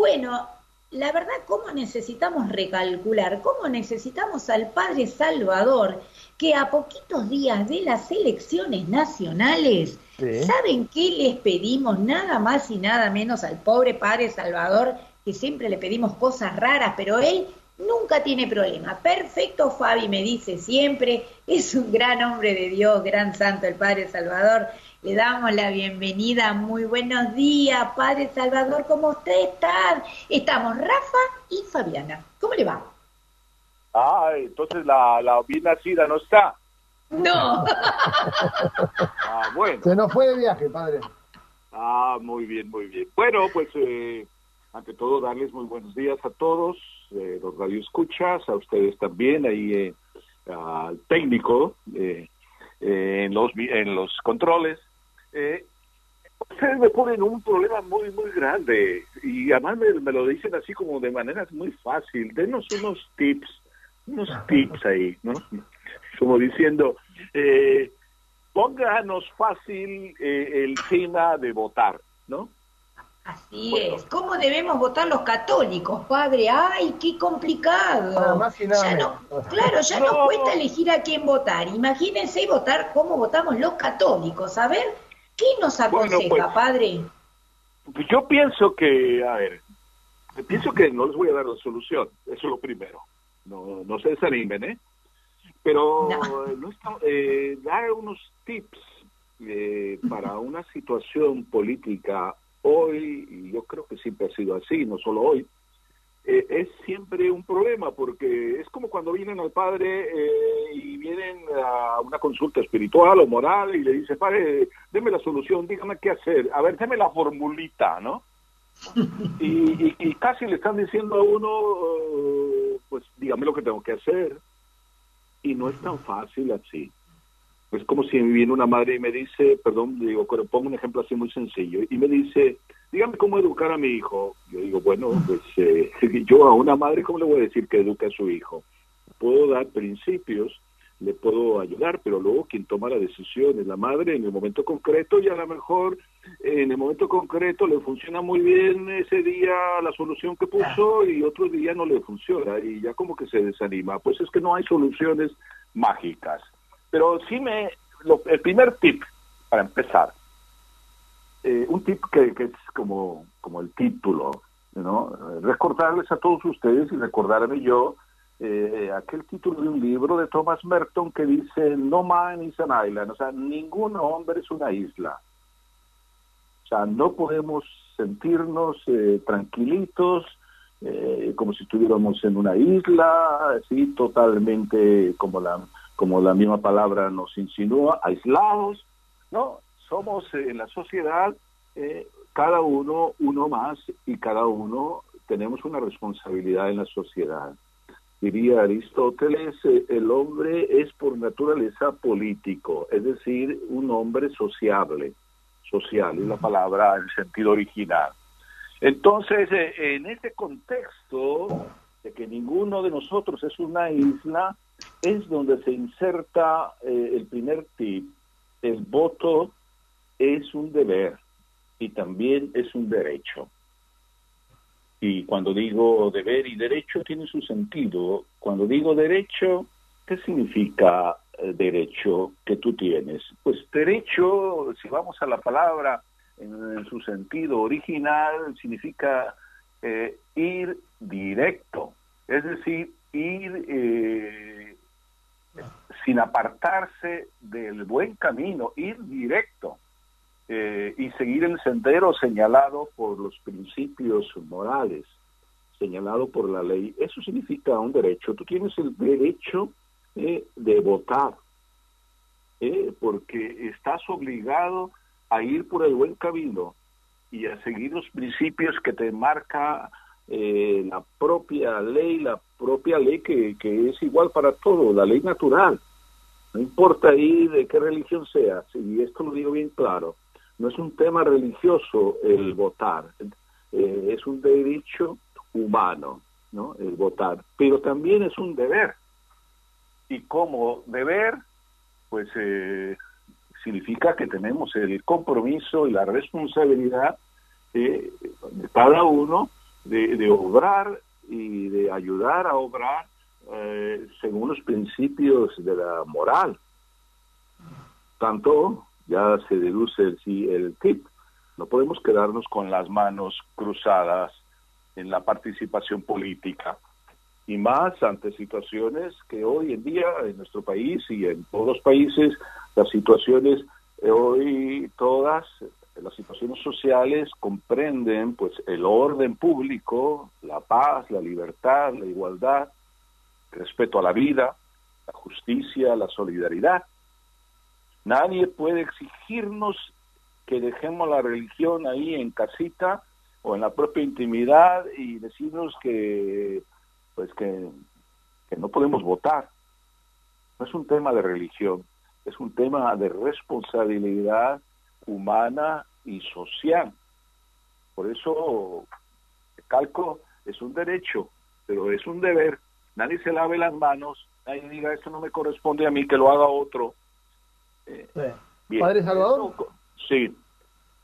Bueno, la verdad, ¿cómo necesitamos recalcular? ¿Cómo necesitamos al Padre Salvador que a poquitos días de las elecciones nacionales, ¿saben qué les pedimos? Nada más y nada menos al pobre Padre Salvador, que siempre le pedimos cosas raras, pero él nunca tiene problema. Perfecto, Fabi me dice siempre, es un gran hombre de Dios, gran santo el Padre Salvador. Le damos la bienvenida. Muy buenos días, Padre Salvador. ¿Cómo usted está? Estamos Rafa y Fabiana. ¿Cómo le va? Ah, entonces la, la bien nacida no está. No. ah, bueno. Se nos fue de viaje, padre. Ah, muy bien, muy bien. Bueno, pues eh, ante todo darles muy buenos días a todos, eh, los radioescuchas, a ustedes también, ahí eh, al técnico eh, eh, en, los, en los controles. Eh, ustedes me ponen un problema muy, muy grande y además me, lo dicen así como de manera muy fácil. Denos unos tips, unos tips ahí, ¿no? Como diciendo, eh, pónganos fácil eh, el tema de votar, ¿no? Así es. ¿Cómo debemos votar los católicos, padre? ¡Ay, qué complicado! claro, ya no. nos cuesta elegir a quién votar. Imagínense votar cómo votamos los católicos. A ver, ¿qué nos aconseja, pues, padre? Pues yo pienso que, a ver, pienso que no les voy a dar la solución. Eso es lo primero. No, no se desanimen, ¿eh? Pero no. eh, dar unos tips eh, para una situación política hoy, y yo creo que siempre ha sido así, no solo hoy, eh, es siempre un problema, porque es como cuando vienen al padre eh, y vienen a una consulta espiritual o moral y le dice, padre, deme la solución, dígame qué hacer, a ver, deme la formulita, ¿no? Y, y, casi le están diciendo a uno, pues dígame lo que tengo que hacer, y no es tan fácil así. Es como si viene una madre y me dice, perdón, digo, pero pongo un ejemplo así muy sencillo, y me dice, dígame cómo educar a mi hijo. Yo digo, bueno, pues eh, yo a una madre, ¿cómo le voy a decir que eduque a su hijo? Puedo dar principios, le puedo ayudar, pero luego quien toma la decisión es la madre en el momento concreto y a lo mejor en el momento concreto le funciona muy bien ese día la solución que puso y otro día no le funciona y ya como que se desanima. Pues es que no hay soluciones mágicas. Pero sí me, el primer tip para empezar, eh, un tip que, que, es como, como el título, ¿no? Recordarles a todos ustedes y recordarme yo eh, aquel título de un libro de Thomas Merton que dice No man is an island, o sea, ningún hombre es una isla. O sea, no podemos sentirnos eh, tranquilitos, eh, como si estuviéramos en una isla, así totalmente como la como la misma palabra nos insinúa, aislados, ¿no? Somos eh, en la sociedad eh, cada uno uno más y cada uno tenemos una responsabilidad en la sociedad. Diría Aristóteles, eh, el hombre es por naturaleza político, es decir, un hombre sociable, social, es la palabra en sentido original. Entonces, en este contexto de que ninguno de nosotros es una isla, es donde se inserta eh, el primer tip. El voto es un deber y también es un derecho. Y cuando digo deber y derecho tiene su sentido. Cuando digo derecho, ¿qué significa eh, derecho que tú tienes? Pues derecho, si vamos a la palabra en, su sentido original, significa eh, ir directo, es decir, ir eh, sin apartarse del buen camino, ir directo eh, y seguir el sendero señalado por los principios morales, señalado por la ley. Eso significa un derecho. Tú tienes el derecho eh, de votar, eh, porque estás obligado a ir por el buen camino y a seguir los principios que te marca eh, la propia ley, la propia ley que, que es igual para todo, la ley natural. No importa ahí de qué religión sea, y esto lo digo bien claro, no es un tema religioso el votar, eh, es un derecho humano, ¿no? El votar, pero también es un deber. Y como deber, pues eh, significa que tenemos el compromiso y la responsabilidad de cada uno de, obrar y de ayudar a obrar eh, según los principios de la moral. Tanto ya se deduce el, el tip. No podemos quedarnos con las manos cruzadas en la participación política y más ante situaciones que hoy en día en nuestro país y en todos los países, las situaciones eh, hoy todas las situaciones sociales comprenden pues el orden público, la paz, la libertad, la igualdad, el respeto a la vida, la justicia, la solidaridad. Nadie puede exigirnos que dejemos la religión ahí en casita o en la propia intimidad y decirnos que pues que, que no podemos votar. No es un tema de religión, es un tema de responsabilidad humana y social. Por eso, calco, es un derecho, pero es un deber. Nadie se lave las manos, nadie diga, esto no me corresponde a mí, que lo haga otro. Eh, Padre Salvador. sí.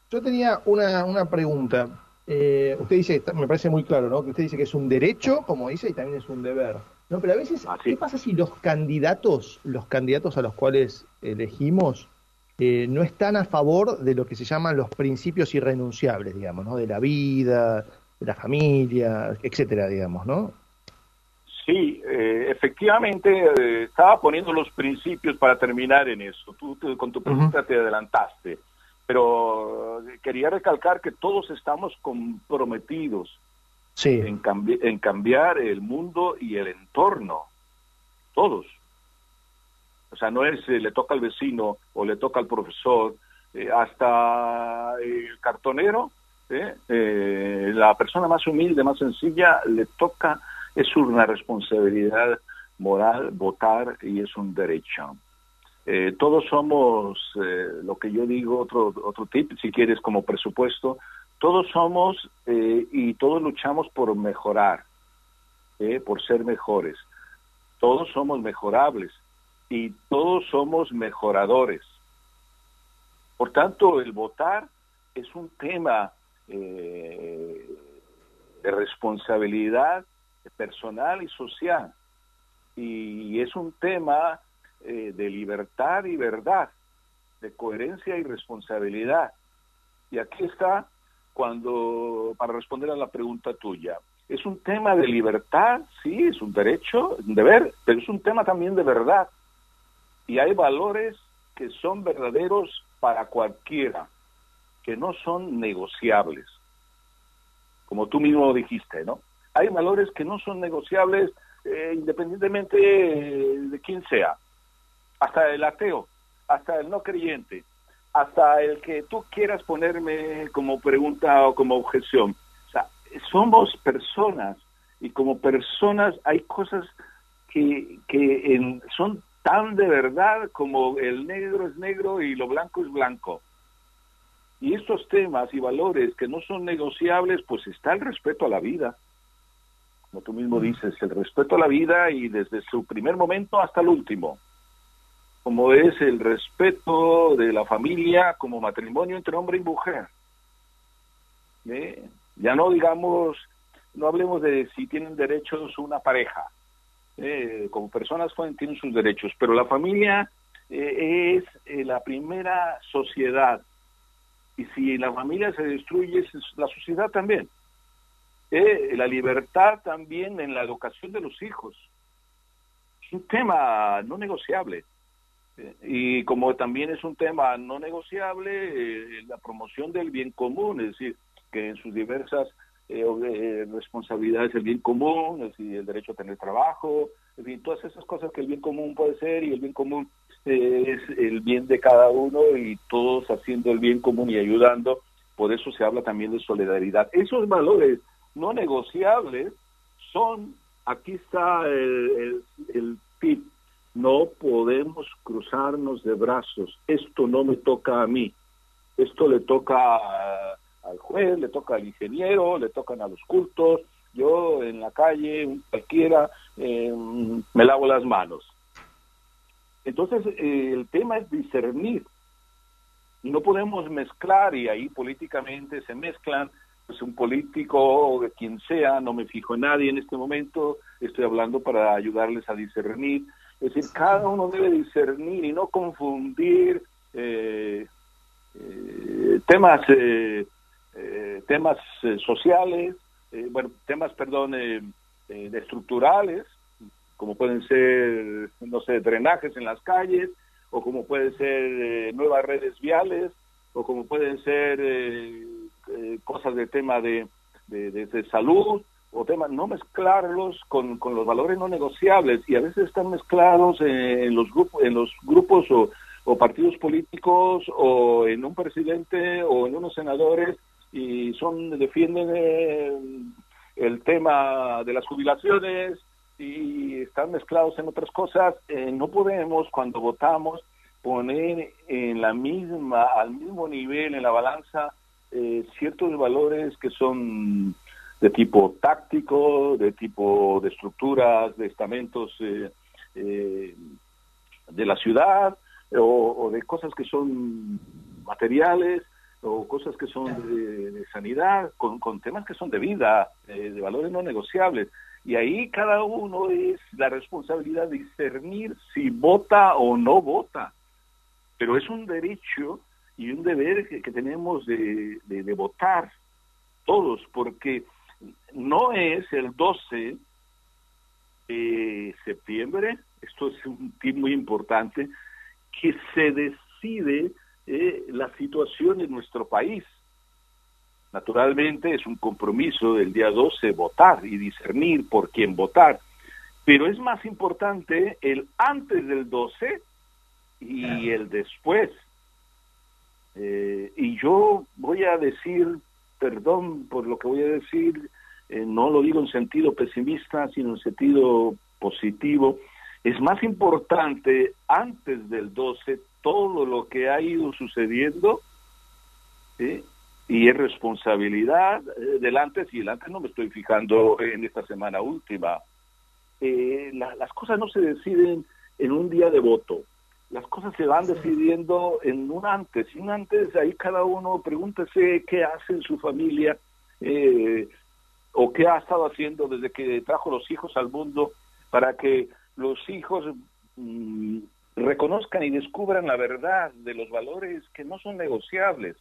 Yo tenía una, una pregunta. Eh, usted dice, me parece muy claro, ¿no? Que usted dice que es un derecho, como dice, y también es un deber. No, pero a veces, ah, ¿qué pasa si los candidatos, los candidatos a los cuales elegimos, eh, no están a favor de lo que se llaman los principios irrenunciables, digamos, ¿no? De la vida, de la familia, etcétera, digamos, ¿no? Sí, eh, efectivamente, estaba poniendo los principios para terminar en eso. Tú, con tu pregunta te adelantaste pero quería recalcar que todos estamos comprometidos en, en cambiar el mundo y el entorno, todos. O sea, no es eh, le toca al vecino o le toca al profesor, eh, hasta el cartonero, eh, la persona más humilde, más sencilla, le toca, es una responsabilidad moral votar y es un derecho. Eh, todos somos, eh, lo que yo digo, otro, otro tip, si quieres, como presupuesto, todos somos eh, y todos luchamos por mejorar, por ser mejores. Todos somos mejorables y todos somos mejoradores. Por tanto, el votar es un tema de responsabilidad personal y social. Y es un tema eh, de libertad y verdad, de coherencia y responsabilidad. Y aquí está cuando, para responder a la pregunta tuya, es un tema de libertad, sí, es un derecho, un deber, pero es un tema también de verdad. Y hay valores que son verdaderos para cualquiera, que no son negociables. Como tú mismo dijiste, ¿no? Hay valores que no son negociables eh, independientemente de quién sea hasta el ateo, hasta el no creyente, hasta el que tú quieras ponerme como pregunta o como objeción. O sea, somos personas y como personas hay cosas que, que son tan de verdad como el negro es negro y lo blanco es blanco. Y estos temas y valores que no son negociables, pues está el respeto a la vida. Como tú mismo dices, el respeto a la vida y desde su primer momento hasta el último como es el respeto de la familia como matrimonio entre hombre y mujer. Ya no digamos, no hablemos de si tienen derechos una pareja. Como personas tienen sus derechos, pero la familia eh, es eh, la primera sociedad. Y si la familia se destruye, la sociedad también. La libertad también en la educación de los hijos. Es un tema no negociable y como también es un tema no negociable, eh, la promoción del bien común, es decir, que en sus diversas eh, eh, responsabilidades el bien común, es decir, el derecho a tener trabajo, todas esas cosas que el bien común puede ser y el bien común es el bien de cada uno y todos haciendo el bien común y ayudando, por eso se habla también de solidaridad. Esos valores no negociables son, aquí está el, el, tip, no podemos cruzarnos de brazos. Esto no me toca a mí. Esto le toca al juez, le toca al ingeniero, le tocan a los cultos. Yo en la calle, cualquiera, em, me lavo las manos. Entonces, eh, el tema es discernir. No podemos mezclar, y ahí políticamente se mezclan es un político o de quien sea, no me fijo en nadie en este momento, estoy hablando para ayudarles a discernir. Es decir, cada uno debe discernir y no confundir eh, eh, temas, eh, temas sociales, bueno, temas, perdón, estructurales, como pueden ser, no sé, drenajes en las calles, o como pueden ser nuevas redes viales, o como pueden ser eh, cosas de tema de, de, salud o temas, no mezclarlos con, con, los valores no negociables. Y a veces están mezclados en, los grupos, en los grupos o, o partidos políticos o en un presidente o en unos senadores y son defienden eh, el tema de las jubilaciones y están mezclados en otras cosas. Eh, no podemos cuando votamos poner en la misma al mismo nivel en la balanza eh, ciertos valores que son de tipo táctico, de tipo de estructuras, de estamentos eh, eh, de la ciudad, o, de cosas que son materiales, o cosas que son de, sanidad, con, con, temas que son de vida, de valores no negociables. Y ahí cada uno es la responsabilidad de discernir si vota o no vota. Pero es un derecho y un deber que, tenemos de, de, votar todos, porque no es el 12 de septiembre, esto es un tip muy importante, que se decide eh, la situación en nuestro país. Naturalmente es un compromiso del día 12 votar y discernir por quién votar, pero es más importante el antes del 12 y el después. Eh, yo voy a decir, perdón por lo que voy a decir, eh, no lo digo en sentido pesimista, sino en sentido positivo, es más importante antes del 12 todo lo que ha ido sucediendo y es responsabilidad eh, del antes y el antes. No me estoy fijando en esta semana última. las cosas no se deciden en un día de voto, las cosas se van decidiendo en un antes y un antes ahí cada uno pregúntese qué hace en su familia eh, o qué ha estado haciendo desde que trajo los hijos al mundo para que los hijos mm, reconozcan y descubran la verdad de los valores que no son negociables.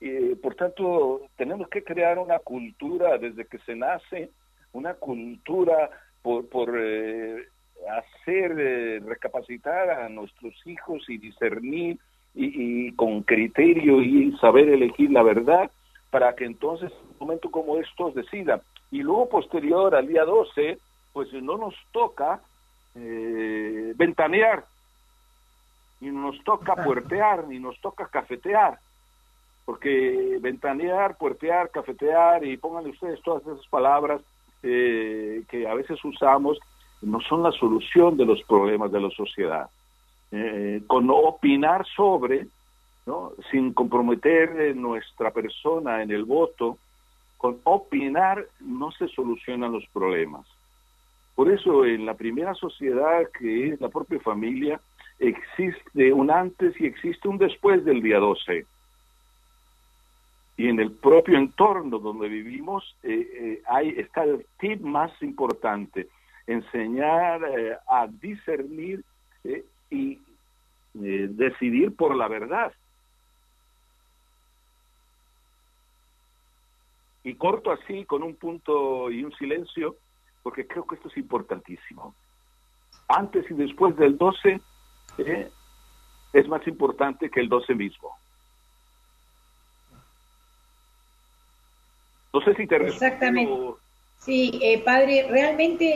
Eh, por tanto, tenemos que crear una cultura desde que se nace, una cultura por, por eh, hacer eh, recapacitar a nuestros hijos y discernir y, con criterio y saber elegir la verdad para que entonces en un momento como estos decida. Y luego posterior al día 12, pues no nos toca eh, ventanear, ni nos toca puertear, ni nos toca cafetear, porque ventanear, puertear, cafetear, y pónganle ustedes todas esas palabras eh, que a veces usamos, no son la solución de los problemas de la sociedad. Eh, con opinar sobre, ¿no? sin comprometer nuestra persona en el voto, con opinar no se solucionan los problemas. Por eso en la primera sociedad, que es la propia familia, existe un antes y existe un después del día 12. Y en el propio entorno donde vivimos eh, eh, hay, está el tip más importante enseñar eh, a discernir eh, y eh, decidir por la verdad. Y corto así con un punto y un silencio, porque creo que esto es importantísimo. Antes y después del 12 es más importante que el 12 mismo. No sé si te Exactamente. Sí, eh, padre, realmente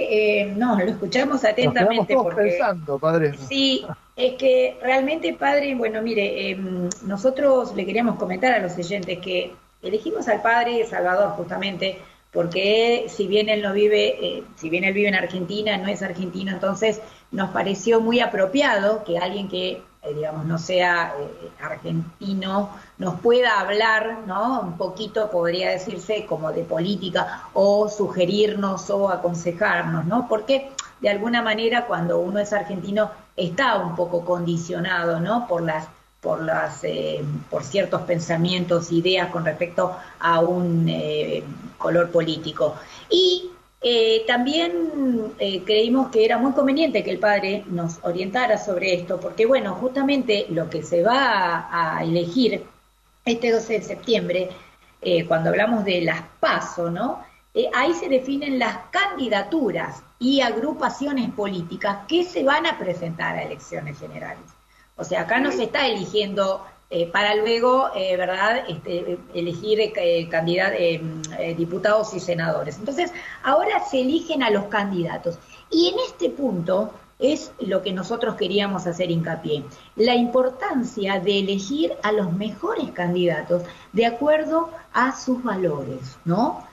eh, no, lo escuchamos atentamente. Nos pensando, padre. Sí, es que realmente, padre, bueno, mire, em, nosotros le queríamos comentar a los oyentes que elegimos al padre Salvador justamente porque si bien él no vive, eh, si bien él vive en Argentina, no es argentino, entonces nos pareció muy apropiado que alguien que eh, digamos, no sea eh, argentino, nos pueda hablar, ¿no? Un poquito, podría decirse, como de política, o sugerirnos o aconsejarnos, ¿no? Porque de alguna manera cuando uno es argentino está un poco condicionado, ¿no? Por las por, las, eh, por ciertos pensamientos, ideas con respecto a un eh, color político. Y eh, también creímos que era muy conveniente que el padre nos orientara sobre esto, porque bueno, justamente lo que se va a, elegir este 12 de septiembre, cuando hablamos de las PASO, ¿no? ahí se definen las candidaturas y agrupaciones políticas que se van a presentar a elecciones generales. O sea, acá no se está eligiendo eh, para luego, eh, ¿verdad?, este, elegir eh, candidatos, diputados y senadores. Entonces, ahora se eligen a los candidatos. Y en este punto es lo que nosotros queríamos hacer hincapié, la importancia de elegir a los mejores candidatos de acuerdo a sus valores, ¿no?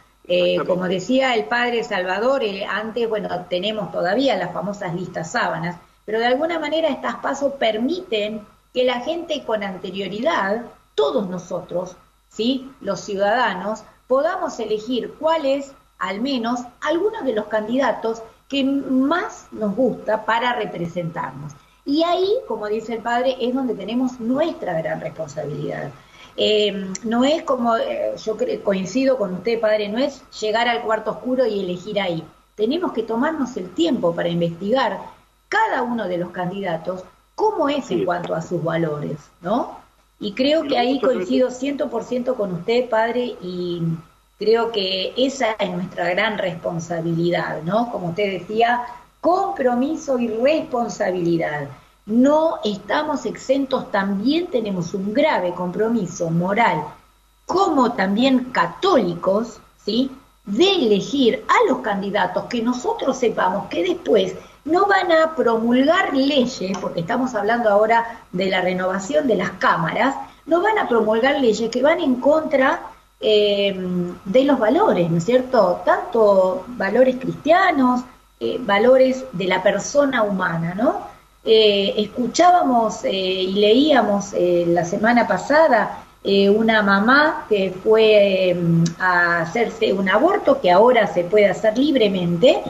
como decía el padre Salvador, antes, bueno, tenemos todavía las famosas listas sábanas, pero de alguna manera estas pasos permiten que la gente con anterioridad, todos nosotros, ¿sí? los ciudadanos, podamos elegir cuál es, al menos, algunos de los candidatos que más nos gusta para representarnos. Y ahí, como dice el padre, es donde tenemos nuestra gran responsabilidad. Eh, no es como, eh, yo coincido con usted, padre, no es llegar al cuarto oscuro y elegir ahí. Tenemos que tomarnos el tiempo para investigar cada uno de los candidatos cómo es en cuanto a sus valores, ¿no? Y creo que ahí coincido 100% con usted, padre, y creo que esa es nuestra gran responsabilidad, ¿no? Como usted decía, compromiso y responsabilidad. No estamos exentos, también tenemos un grave compromiso moral, como también católicos, ¿sí? De elegir a los candidatos que nosotros sepamos que después no van a promulgar leyes, porque estamos hablando ahora de la renovación de las cámaras, no van a promulgar leyes que van en contra eh, de los valores, ¿no es cierto? Tanto valores cristianos, eh, valores de la persona humana, ¿no? Eh, escuchábamos y leíamos la semana pasada una mamá que fue a hacerse un aborto, que ahora se puede hacer libremente,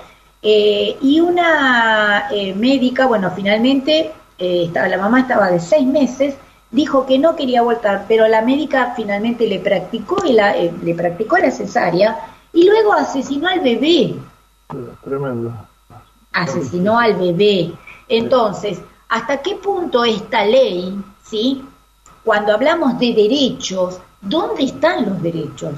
eh, y una eh, médica, bueno, finalmente, eh, estaba, la mamá estaba de seis meses, dijo que no quería voltar, pero la médica finalmente le practicó, la, le practicó la cesárea y luego asesinó al bebé. Tremendo. Asesinó al bebé. Entonces, ¿hasta qué punto esta ley, sí? Cuando hablamos de derechos, ¿dónde están los derechos?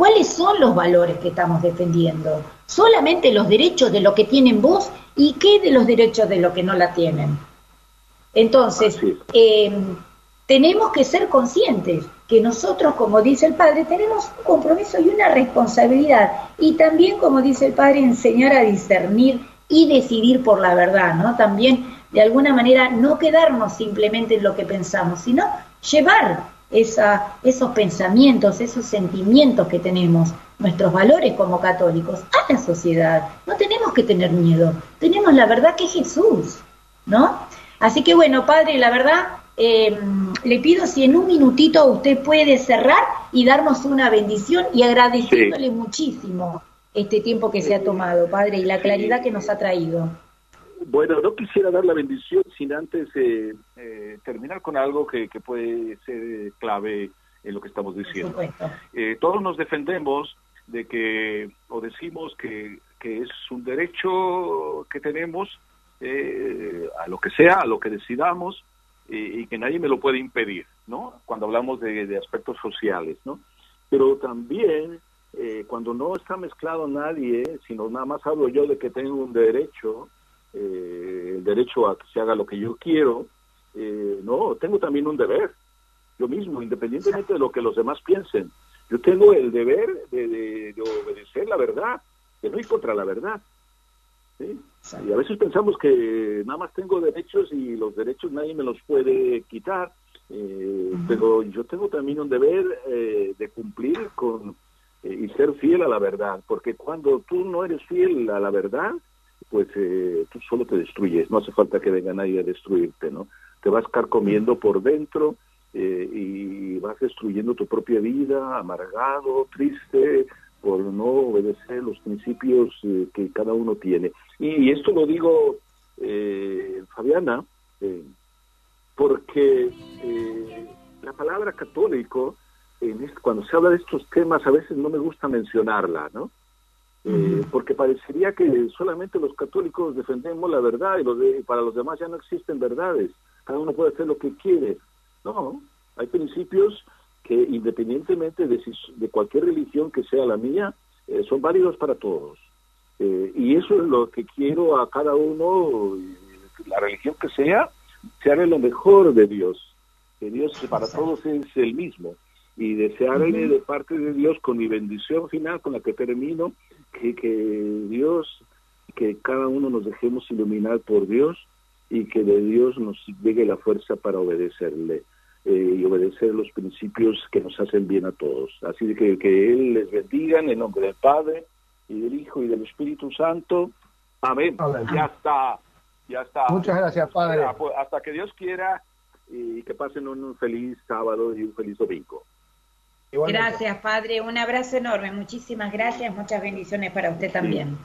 ¿Cuáles son los valores que estamos defendiendo? solamente los derechos de lo que tienen vos y qué de los derechos de lo que no la tienen. Entonces, eh, tenemos que ser conscientes que nosotros, como dice el Padre, tenemos un compromiso y una responsabilidad. Y también, como dice el Padre, enseñar a discernir y decidir por la verdad, ¿no? También, de alguna manera, no quedarnos simplemente en lo que pensamos, sino llevar esa, esos pensamientos, esos sentimientos que tenemos, nuestros valores como católicos, a la sociedad. No tenemos que tener miedo, tenemos la verdad que es Jesús, ¿no? Así que bueno, Padre, la verdad, em, le pido si en un minutito usted puede cerrar y darnos una bendición y agradeciéndole muchísimo este tiempo que se ha tomado, Padre, y la claridad que nos ha traído. Bueno, no quisiera dar la bendición sin antes eh, eh, terminar con algo que, puede ser clave en lo que estamos diciendo. Eh, todos nos defendemos de que, o decimos que, es un derecho que tenemos a lo que sea, a lo que decidamos, y que nadie me lo puede impedir, ¿no? Cuando hablamos de, de aspectos sociales, ¿no? Pero también cuando no está mezclado nadie, sino nada más hablo yo de que tengo un derecho, eh, el derecho a que se haga lo que yo quiero, eh, no, tengo también un deber, yo mismo, independientemente de lo que los demás piensen. Yo tengo el deber de, obedecer la verdad, de no ir contra la verdad. Y a veces pensamos que nada más tengo derechos y los derechos nadie me los puede quitar, eh, pero yo tengo también un deber de cumplir con y ser fiel a la verdad, porque cuando tú no eres fiel a la verdad, pues eh, tú solo te destruyes, no hace falta que venga nadie a destruirte, ¿no? Te vas carcomiendo por dentro eh, y vas destruyendo tu propia vida, amargado, triste, por no obedecer los principios eh, que cada uno tiene. Y, esto lo digo, Fabiana, porque eh, la palabra católico, en cuando se habla de estos temas, a veces no me gusta mencionarla, ¿no? Eh, porque parecería que solamente los católicos defendemos la verdad y, los para los demás ya no existen verdades. Cada uno puede hacer lo que quiere. No, hay principios que independientemente de, de cualquier religión que sea la mía, eh, son válidos para todos. Eh, y eso es lo que quiero a cada uno, la religión que sea, se haga lo mejor de Dios. Que Dios para todos es el mismo. Y desearle de parte de Dios con mi bendición final, con la que termino, que, que Dios, que cada uno nos dejemos iluminar por Dios y que de Dios nos llegue la fuerza para obedecerle eh, y obedecer los principios que nos hacen bien a todos. Así que que Él les bendiga en el nombre del Padre y del Hijo y del Espíritu Santo. Amén. Ya está, ya está. Muchas gracias, Padre. Pues, hasta que Dios quiera y que pasen un feliz sábado y un feliz domingo. Gracias, Padre. Un abrazo enorme. Muchísimas gracias. Muchas bendiciones para usted también.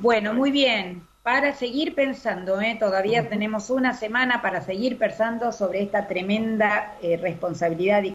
Bueno, muy bien. Para seguir pensando, ¿eh? todavía tenemos una semana para seguir pensando sobre esta tremenda eh, responsabilidad y